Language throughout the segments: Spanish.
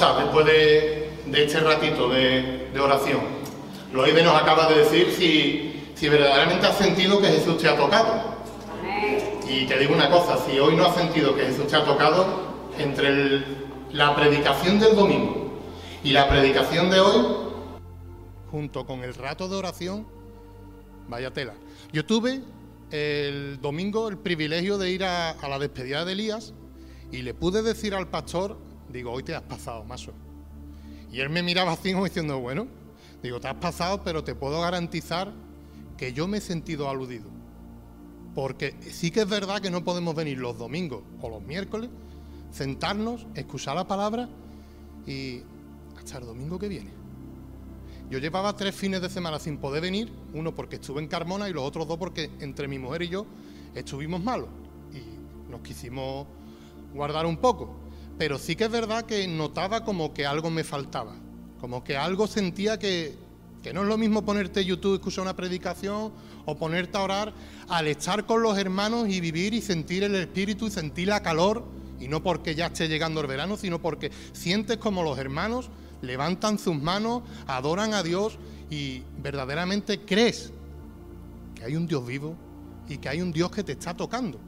después de, este ratito de, oración? Loide nos acaba de decir si, si verdaderamente has sentido que Jesús te ha tocado. Y te digo una cosa, si hoy no has sentido que Jesús te ha tocado, entre la predicación del domingo y la predicación de hoy, junto con el rato de oración, vaya tela. Yo tuve el domingo el privilegio de ir a, la despedida de Elías y le pude decir al pastor, digo, hoy te has pasado, maso. Y él me miraba así como diciendo, bueno, digo, te has pasado, pero te puedo garantizar que yo me he sentido aludido. Porque sí que es verdad que no podemos venir los domingos o los miércoles, sentarnos, escuchar la palabra y hasta el domingo que viene. Yo llevaba tres fines de semana sin poder venir, uno porque estuve en Carmona y los otros dos porque entre mi mujer y yo estuvimos malos y nos quisimos guardar un poco. Pero sí que es verdad que notaba como que algo me faltaba, como que algo sentía que, que no es lo mismo ponerte YouTube, escuchar una predicación o ponerte a orar al estar con los hermanos y vivir y sentir el espíritu y sentir la calor, y no porque ya esté llegando el verano, sino porque sientes como los hermanos levantan sus manos, adoran a Dios y verdaderamente crees que hay un Dios vivo y que hay un Dios que te está tocando.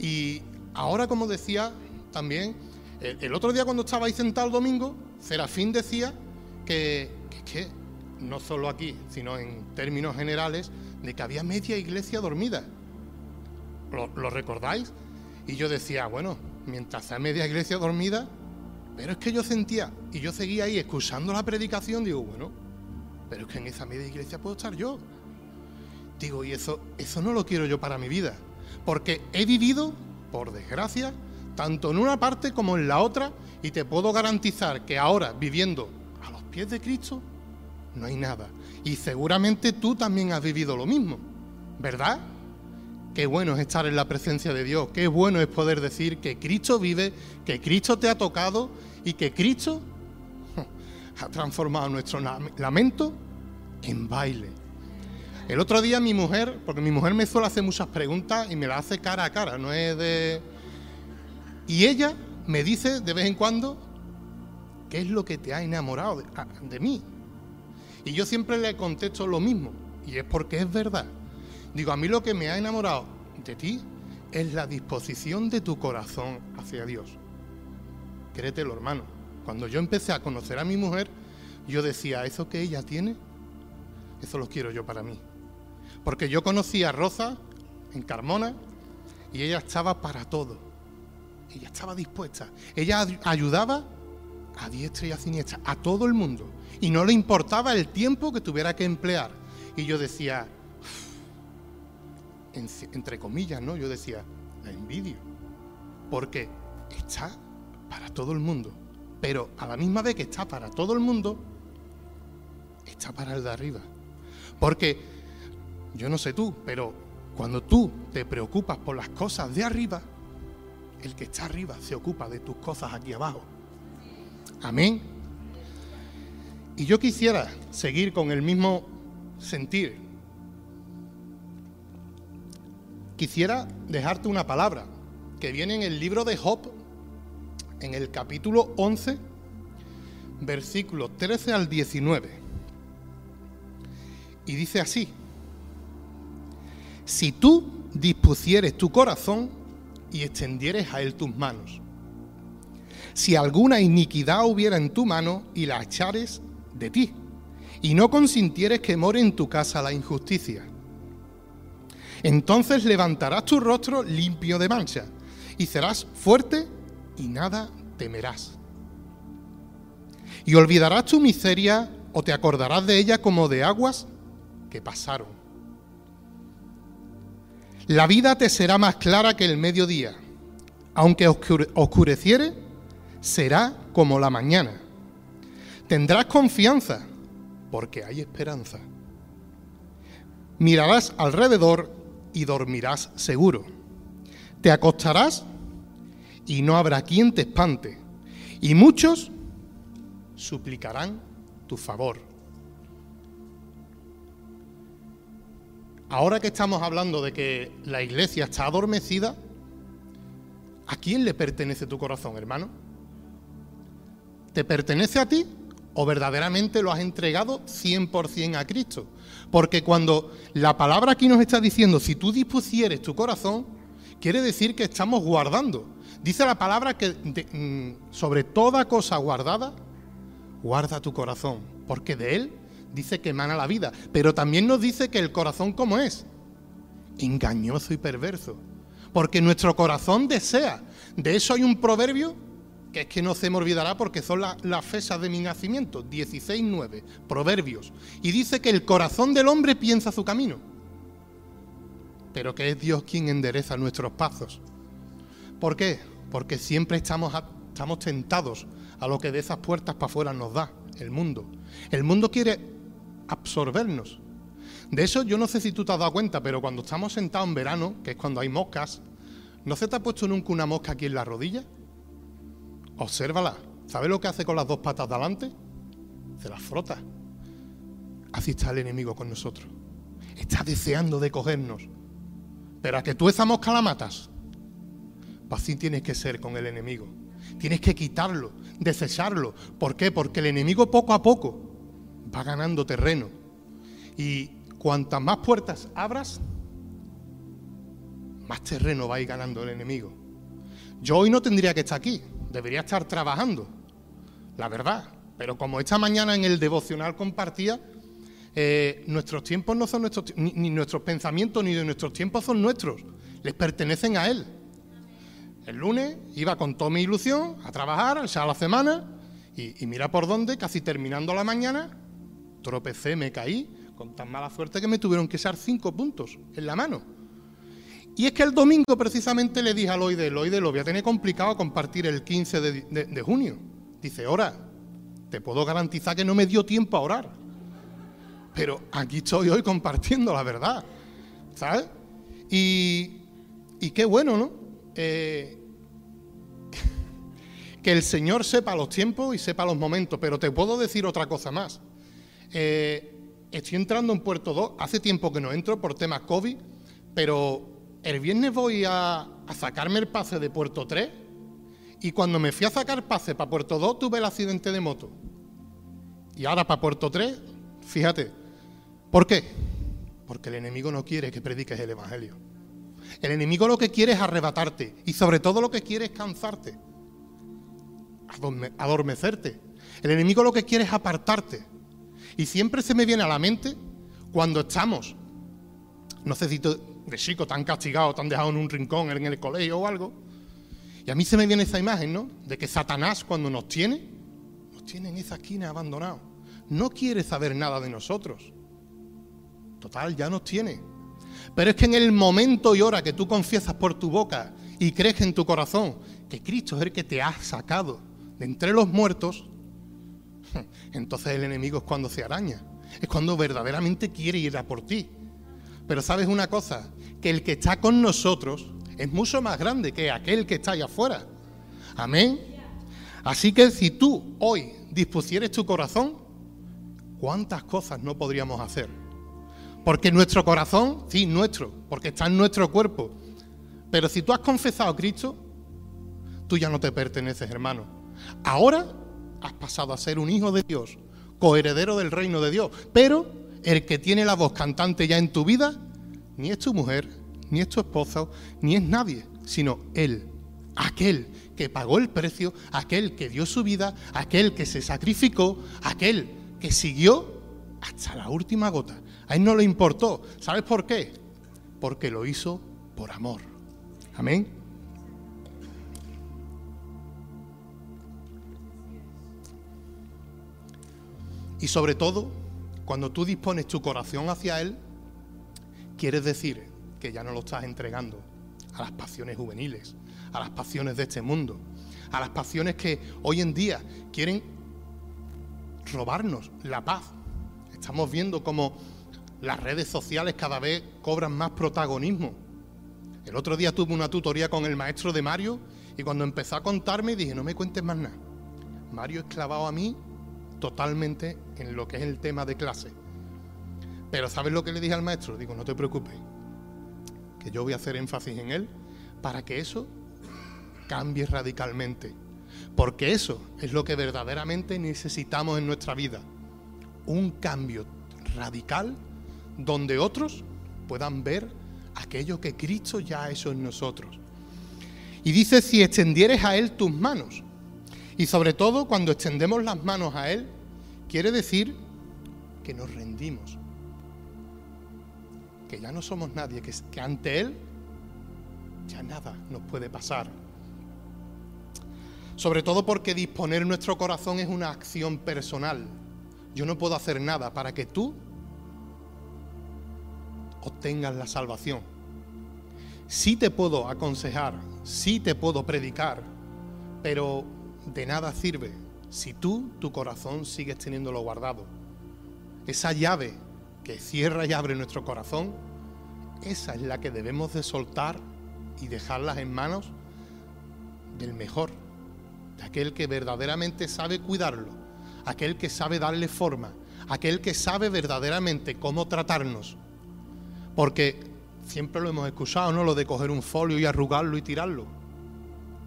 Y ahora, como decía también, el, otro día cuando estaba ahí sentado el domingo, Serafín decía que, que, no solo aquí, sino en términos generales, de que había media iglesia dormida. ¿Lo, recordáis? Y yo decía, bueno, mientras hay media iglesia dormida, pero es que yo sentía, y yo seguía ahí escuchando la predicación, digo, bueno, pero es que en esa media iglesia puedo estar yo. Digo, y eso, eso no lo quiero yo para mi vida. Porque he vivido, por desgracia, tanto en una parte como en la otra, y te puedo garantizar que ahora, viviendo a los pies de Cristo, no hay nada. Y seguramente tú también has vivido lo mismo, ¿verdad? Qué bueno es estar en la presencia de Dios, qué bueno es poder decir que Cristo vive, que Cristo te ha tocado y que Cristo ha transformado nuestro lamento en baile. El otro día mi mujer, porque mi mujer me suele hacer muchas preguntas y me las hace cara a cara, no es de... Y ella me dice de vez en cuando, ¿qué es lo que te ha enamorado de, de mí? Y yo siempre le contesto lo mismo, y es porque es verdad. Digo, a mí lo que me ha enamorado de ti es la disposición de tu corazón hacia Dios. Créetelo, hermano. Cuando yo empecé a conocer a mi mujer, yo decía, eso que ella tiene, eso lo quiero yo para mí. Porque yo conocí a Rosa en Carmona y ella estaba para todo. Ella estaba dispuesta. Ella ayudaba a diestra y a siniestra, a todo el mundo. Y no le importaba el tiempo que tuviera que emplear. Y yo decía, entre comillas, ¿no? Yo decía, la envidio, porque está para todo el mundo, pero a la misma vez que está para todo el mundo, está para el de arriba. Porque, yo no sé tú, pero cuando tú te preocupas por las cosas de arriba, el que está arriba se ocupa de tus cosas aquí abajo. Amén. Y yo quisiera seguir con el mismo sentir quisiera dejarte una palabra que viene en el libro de Job, en el capítulo 11, versículos 13 al 19. Y dice así, si tú dispusieres tu corazón y extendieres a él tus manos, si alguna iniquidad hubiera en tu mano y la echares de ti, y no consintieres que more en tu casa la injusticia, entonces levantarás tu rostro limpio de mancha y serás fuerte y nada temerás. Y olvidarás tu miseria o te acordarás de ella como de aguas que pasaron. La vida te será más clara que el mediodía. Aunque oscureciere, será como la mañana. Tendrás confianza porque hay esperanza. Mirarás alrededor y dormirás seguro. Te acostarás y no habrá quien te espante, y muchos suplicarán tu favor. Ahora que estamos hablando de que la iglesia está adormecida, ¿a quién le pertenece tu corazón, hermano? ¿Te pertenece a ti o verdaderamente lo has entregado 100% a Cristo? Porque cuando la palabra aquí nos está diciendo, si tú dispusieres tu corazón, quiere decir que estamos guardando. Dice la palabra que mm, sobre toda cosa guardada, guarda tu corazón, porque de él dice que emana la vida. Pero también nos dice que el corazón, ¿cómo es? Engañoso y perverso. Porque nuestro corazón desea. De eso hay un proverbio que es que no se me olvidará porque son las fechas de mi nacimiento, 16.9, Proverbios. Y dice que el corazón del hombre piensa su camino, pero que es Dios quien endereza nuestros pasos. ¿Por qué? Porque siempre estamos, estamos tentados a lo que de esas puertas para afuera nos da el mundo. El mundo quiere absorbernos. De eso yo no sé si tú te has dado cuenta, pero cuando estamos sentados en verano, que es cuando hay moscas, ¿no se te ha puesto nunca una mosca aquí en la rodilla? Obsérvala. ¿Sabes lo que hace con las dos patas de adelante? Se las frota. Así está el enemigo con nosotros. Está deseando de cogernos. Pero a que tú esa mosca la matas. Pues así tienes que ser con el enemigo. Tienes que quitarlo, desecharlo. ¿Por qué? Porque el enemigo poco a poco va ganando terreno. Y cuantas más puertas abras, más terreno va a ir ganando el enemigo. Yo hoy no tendría que estar aquí, debería estar trabajando, la verdad. Pero como esta mañana en el devocional compartía, eh, nuestros tiempos no son nuestros, ni, nuestros pensamientos ni de nuestros tiempos son nuestros, les pertenecen a Él. El lunes iba con toda mi ilusión a trabajar, a la semana, y mira por dónde, casi terminando la mañana, tropecé, me caí, con tan mala suerte que me tuvieron que echar cinco puntos en la mano. Y es que el domingo precisamente le dije a Loide, Loide, lo voy a tener complicado compartir el 15 de, junio. Dice, ora, te puedo garantizar que no me dio tiempo a orar. Pero aquí estoy hoy compartiendo la verdad, ¿sabes? Y, qué bueno, ¿no? Eh, que el Señor sepa los tiempos y sepa los momentos, pero te puedo decir otra cosa más. Eh, estoy entrando en Puerto 2, hace tiempo que no entro por temas COVID, pero el viernes voy a, sacarme el pase de Puerto 3 y cuando me fui a sacar pase para Puerto 2 tuve el accidente de moto. Y ahora para Puerto 3, fíjate, ¿por qué? Porque el enemigo no quiere que prediques el Evangelio. El enemigo lo que quiere es arrebatarte y sobre todo lo que quiere es cansarte, adormecerte. El enemigo lo que quiere es apartarte. Y siempre se me viene a la mente cuando estamos, no sé si de chico tan castigado, tan dejado en un rincón en el colegio o algo. Y a mí se me viene esa imagen, ¿no? De que Satanás cuando nos tiene, nos tiene en esa esquina abandonado. No quiere saber nada de nosotros. Total, ya nos tiene. Pero es que en el momento y hora que tú confiesas por tu boca y crees en tu corazón que Cristo es el que te ha sacado de entre los muertos, entonces el enemigo es cuando se araña. Es cuando verdaderamente quiere ir a por ti. Pero sabes una cosa, que el que está con nosotros es mucho más grande que aquel que está allá afuera. Amén. Así que si tú hoy dispusieres tu corazón, ¿cuántas cosas no podríamos hacer? Porque nuestro corazón, sí, nuestro, porque está en nuestro cuerpo. Pero si tú has confesado a Cristo, tú ya no te perteneces, hermano. Ahora has pasado a ser un hijo de Dios, coheredero del reino de Dios. Pero el que tiene la voz cantante ya en tu vida, ni es tu mujer, ni es tu esposo, ni es nadie, sino Él, aquel que pagó el precio, aquel que dio su vida, aquel que se sacrificó, aquel que siguió hasta la última gota. A Él no le importó. ¿Sabes por qué? Porque lo hizo por amor. Amén. Y sobre todo, cuando tú dispones tu corazón hacia Él, quieres decir que ya no lo estás entregando a las pasiones juveniles, a las pasiones de este mundo, a las pasiones que hoy en día quieren robarnos la paz. Estamos viendo cómo las redes sociales cada vez cobran más protagonismo. El otro día tuve una tutoría con el maestro de Mario y cuando empezó a contarme dije, no me cuentes más nada. Mario es clavado a mí totalmente en lo que es el tema de clase. Pero ¿sabes lo que le dije al maestro? Digo, no te preocupes, que yo voy a hacer énfasis en él para que eso cambie radicalmente. Porque eso es lo que verdaderamente necesitamos en nuestra vida. Un cambio radical donde otros puedan ver aquello que Cristo ya ha hecho en nosotros. Y dice, si extendieres a Él tus manos. Y sobre todo cuando extendemos las manos a Él, quiere decir que nos rendimos. Que ya no somos nadie, que, que ante Él ya nada nos puede pasar. Sobre todo porque disponer nuestro corazón es una acción personal. Yo no puedo hacer nada para que tú obtengas la salvación. Sí te puedo aconsejar, sí te puedo predicar, pero de nada sirve si tú, tu corazón, sigues teniéndolo guardado. Esa llave que cierra y abre nuestro corazón, esa es la que debemos de soltar y dejarlas en manos del mejor, de aquel que verdaderamente sabe cuidarlo, aquel que sabe darle forma, aquel que sabe verdaderamente cómo tratarnos. Porque siempre lo hemos escuchado, ¿no? Lo de coger un folio y arrugarlo y tirarlo.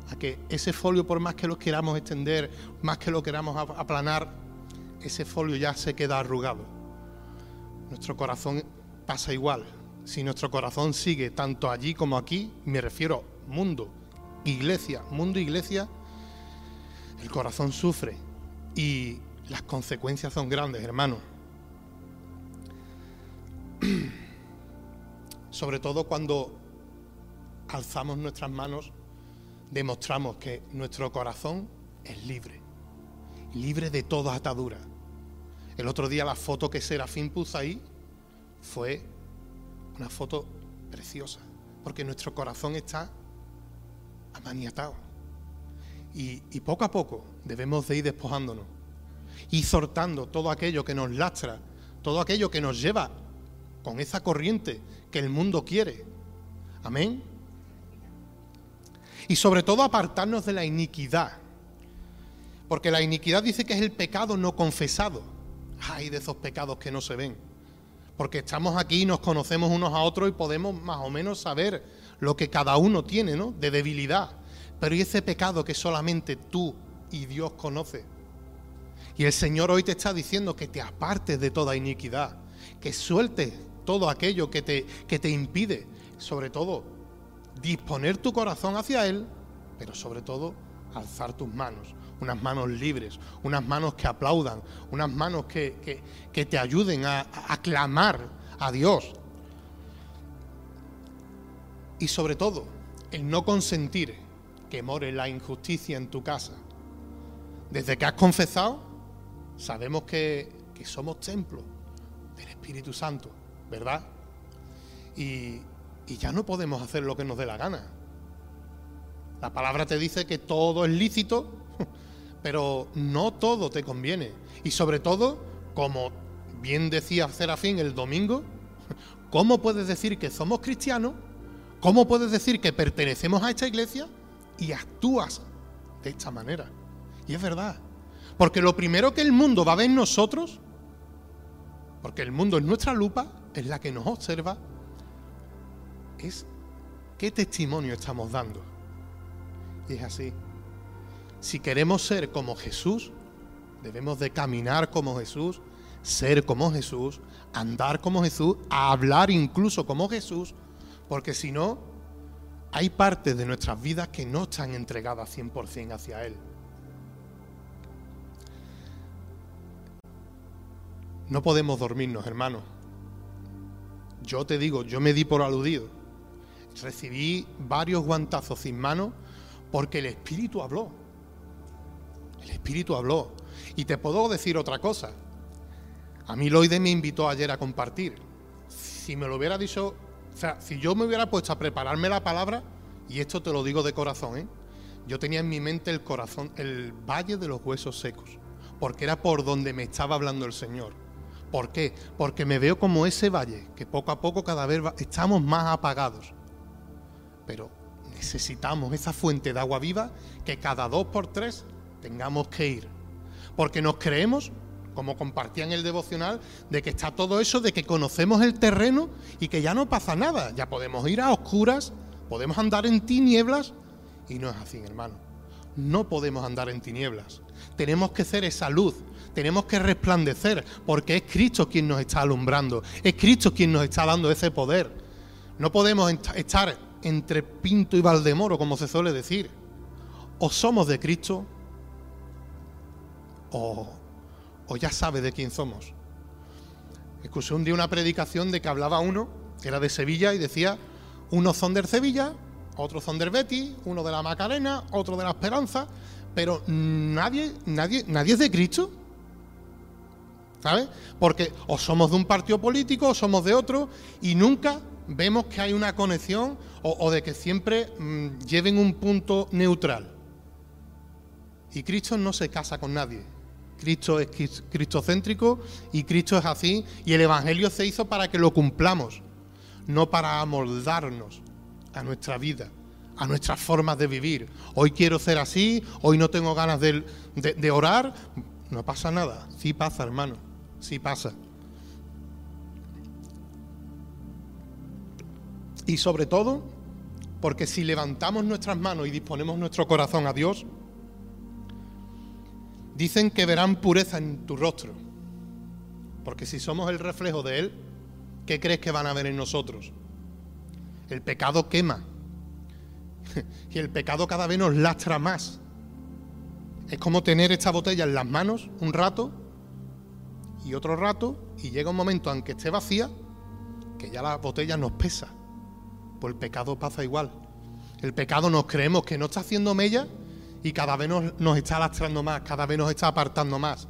A que ese folio, por más que lo queramos extender, más que lo queramos aplanar, ese folio ya se queda arrugado. Nuestro corazón pasa igual. Si nuestro corazón sigue tanto allí como aquí, me refiero mundo, iglesia, mundo, iglesia, el corazón sufre y las consecuencias son grandes, hermano. Sobre todo cuando alzamos nuestras manos, demostramos que nuestro corazón es libre, libre de toda atadura. El otro día la foto que Serafín puso ahí fue una foto preciosa, porque nuestro corazón está amaniatado. Y, y, poco a poco debemos de ir despojándonos y sortando todo aquello que nos lastra, todo aquello que nos lleva con esa corriente que el mundo quiere. Amén. Y sobre todo apartarnos de la iniquidad. Porque la iniquidad dice que es el pecado no confesado. Hay de esos pecados que no se ven. Porque estamos aquí, nos conocemos unos a otros y podemos más o menos saber lo que cada uno tiene, ¿no? De debilidad. Pero ¿y ese pecado que solamente tú y Dios conoce? Y el Señor hoy te está diciendo que te apartes de toda iniquidad, que sueltes todo aquello que te, que te impide, sobre todo, disponer tu corazón hacia Él, pero sobre todo, alzar tus manos, unas manos libres, unas manos que aplaudan, unas manos que, te ayuden a, a clamar a Dios. Y sobre todo, el no consentir que more la injusticia en tu casa. Desde que has confesado, sabemos que, que somos templo del Espíritu Santo. ¿verdad? Y, ya no podemos hacer lo que nos dé la gana. La palabra te dice que todo es lícito, pero no todo te conviene. Y sobre todo, como bien decía Serafín el domingo, ¿cómo puedes decir que somos cristianos? ¿Cómo puedes decir que pertenecemos a esta iglesia y actúas de esta manera? Y es verdad. Porque lo primero que el mundo va a ver en nosotros, porque el mundo es nuestra lupa, es la que nos observa, es qué testimonio estamos dando. Y es así. Si queremos ser como Jesús, debemos de caminar como Jesús, ser como Jesús, andar como Jesús, hablar incluso como Jesús, porque si no, hay partes de nuestras vidas que no están entregadas 100% hacia Él. No podemos dormirnos, hermanos. Yo te digo, yo me di por aludido. Recibí varios guantazos sin mano porque el Espíritu habló. El Espíritu habló. Y te puedo decir otra cosa. A mí Loide me invitó ayer a compartir. Si me lo hubiera dicho, o sea, si yo me hubiera puesto a prepararme la palabra, y esto te lo digo de corazón, ¿eh? yo tenía en mi mente el corazón, el valle de los huesos secos, porque era por donde me estaba hablando el Señor. ¿Por qué? Porque me veo como ese valle, que poco a poco cada vez estamos más apagados. Pero necesitamos esa fuente de agua viva que cada dos por tres tengamos que ir. Porque nos creemos, como compartía en el devocional, de que está todo eso, de que conocemos el terreno y que ya no pasa nada. Ya podemos ir a oscuras, podemos andar en tinieblas y no es así, hermano. no podemos andar en tinieblas. Tenemos que ser esa luz, tenemos que resplandecer, porque es Cristo quien nos está alumbrando, es Cristo quien nos está dando ese poder. No podemos estar entre Pinto y Valdemoro, como se suele decir. O somos de Cristo, o, o ya sabe de quién somos. Escuché un día una predicación de que hablaba uno, era de Sevilla, y decía, unos son del Sevilla, otros son del Betis, uno de la Macarena, otro de la Esperanza, pero nadie, nadie, nadie es de Cristo. ¿Sabes? Porque o somos de un partido político o somos de otro y nunca vemos que hay una conexión o, de que siempre mm, lleven un punto neutral. Y Cristo no se casa con nadie. Cristo es cristocéntrico y Cristo es así y el Evangelio se hizo para que lo cumplamos, no para amoldarnos a nuestra vida a nuestras formas de vivir. Hoy quiero ser así, hoy no tengo ganas de, orar. No pasa nada. Sí pasa, hermano. Sí pasa. Y sobre todo, porque si levantamos nuestras manos y disponemos nuestro corazón a Dios, dicen que verán pureza en tu rostro. Porque si somos el reflejo de Él, ¿qué crees que van a ver en nosotros? El pecado quema, y el pecado cada vez nos lastra más. Es como tener esta botella en las manos un rato y otro rato y llega un momento, aunque esté vacía, que ya la botella nos pesa. Pues el pecado pasa igual. El pecado nos creemos que no está haciendo mella y cada vez nos, está lastrando más, cada vez nos está apartando más.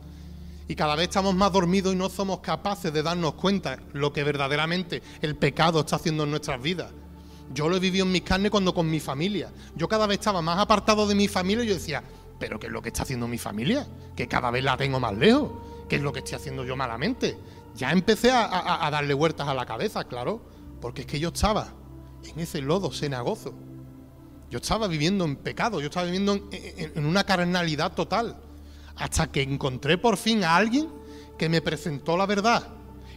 Y cada vez estamos más dormidos y no somos capaces de darnos cuenta lo que verdaderamente el pecado está haciendo en nuestras vidas. Yo lo he vivido en mis carnes cuando con mi familia. Yo cada vez estaba más apartado de mi familia y yo decía, ¿pero qué es lo que está haciendo mi familia? Que cada vez la tengo más lejos. ¿Qué es lo que estoy haciendo yo malamente? Ya empecé a, darle vueltas a la cabeza, claro, porque es que yo estaba en ese lodo cenagozo. Yo estaba viviendo en pecado, yo estaba viviendo en una carnalidad total. Hasta que encontré por fin a alguien que me presentó la verdad.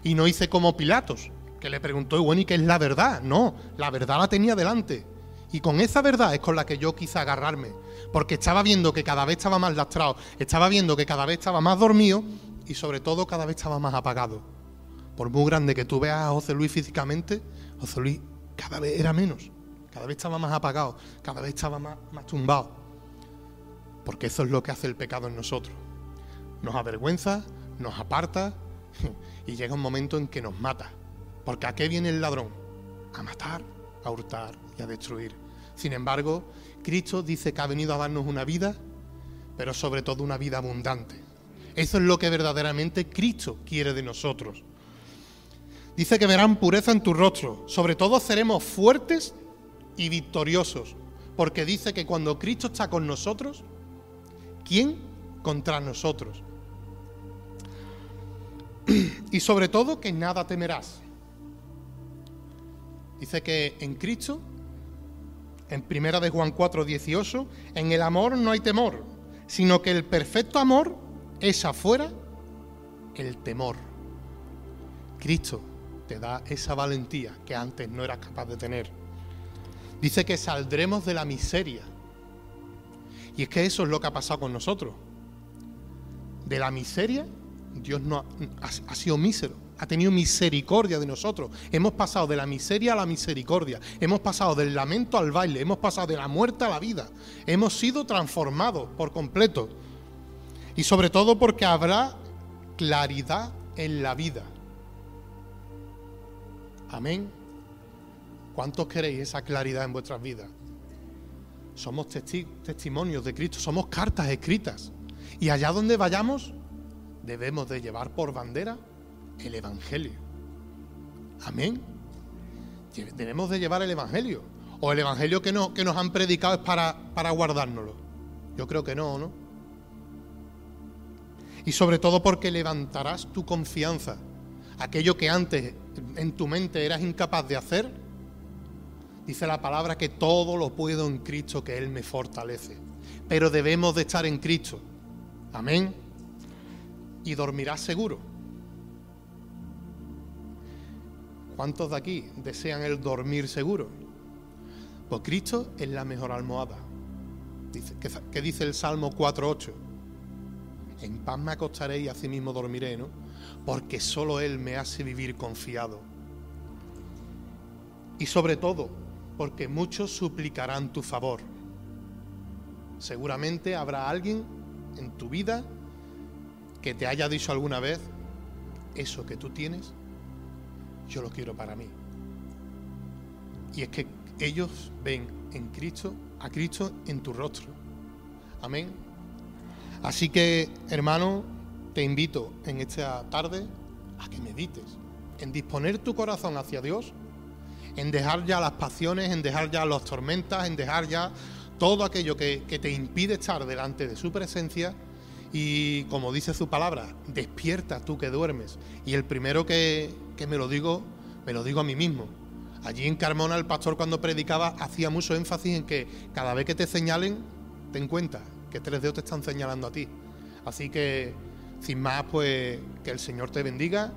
Y no hice como Pilatos, que le preguntó, bueno, ¿y qué es la verdad? No, la verdad la tenía delante. Y con esa verdad es con la que yo quise agarrarme, porque estaba viendo que cada vez estaba más lastrado, estaba viendo que cada vez estaba más dormido y sobre todo cada vez estaba más apagado. Por muy grande que tú veas a José Luis físicamente, José Luis cada vez era menos, cada vez estaba más apagado, cada vez estaba más, tumbado. Porque eso es lo que hace el pecado en nosotros. Nos avergüenza, nos aparta y llega un momento en que nos mata. Porque ¿a qué viene el ladrón? A matar, a hurtar y a destruir. Sin embargo, Cristo dice que ha venido a darnos una vida, pero sobre todo una vida abundante. Eso es lo que verdaderamente Cristo quiere de nosotros. Dice que verán pureza en tu rostro. Sobre todo seremos fuertes y victoriosos. Porque dice que cuando Cristo está con nosotros, ¿quién contra nosotros? Y sobre todo que nada temerás. Dice que en Cristo, en primera de Juan 4, 18, en el amor no hay temor, sino que el perfecto amor es afuera el temor. Cristo te da esa valentía que antes no eras capaz de tener. Dice que saldremos de la miseria. Y es que eso es lo que ha pasado con nosotros. De la miseria, Dios no ha sido mísero ha tenido misericordia de nosotros. Hemos pasado de la miseria a la misericordia. Hemos pasado del lamento al baile. Hemos pasado de la muerte a la vida. Hemos sido transformados por completo. Y sobre todo porque habrá claridad en la vida. Amén. ¿Cuántos queréis esa claridad en vuestras vidas? Somos testimonios de Cristo, somos cartas escritas. Y allá donde vayamos, debemos de llevar por bandera el Evangelio. Amén. Debemos de llevar el Evangelio. O el Evangelio que, no, que nos han predicado es para, para guardárnoslo. Yo creo que no, ¿no? Y sobre todo porque levantarás tu confianza. Aquello que antes en tu mente eras incapaz de hacer, dice la palabra que todo lo puedo en Cristo, que Él me fortalece. Pero debemos de estar en Cristo. Amén. Y dormirás seguro. ¿Cuántos de aquí desean el dormir seguro? Pues Cristo es la mejor almohada. Dice, ¿qué, dice el Salmo 4.8? En paz me acostaré y así mismo dormiré, ¿no? Porque solo Él me hace vivir confiado. Y sobre todo, porque muchos suplicarán tu favor. Seguramente habrá alguien en tu vida que te haya dicho alguna vez, eso que tú tienes, yo lo quiero para mí. Y es que ellos ven en Cristo, a Cristo en tu rostro. Amén. Así que, hermano, te invito en esta tarde a que medites, en disponer tu corazón hacia Dios en dejar ya las pasiones, en dejar ya las tormentas, en dejar ya todo aquello que, te impide estar delante de su presencia y como dice su palabra, despierta tú que duermes. Y el primero que, que, me lo digo, me lo digo a mí mismo. Allí en Carmona el pastor cuando predicaba hacía mucho énfasis en que cada vez que te señalen, ten cuenta que tres dedos te están señalando a ti. Así que, sin más, pues que el Señor te bendiga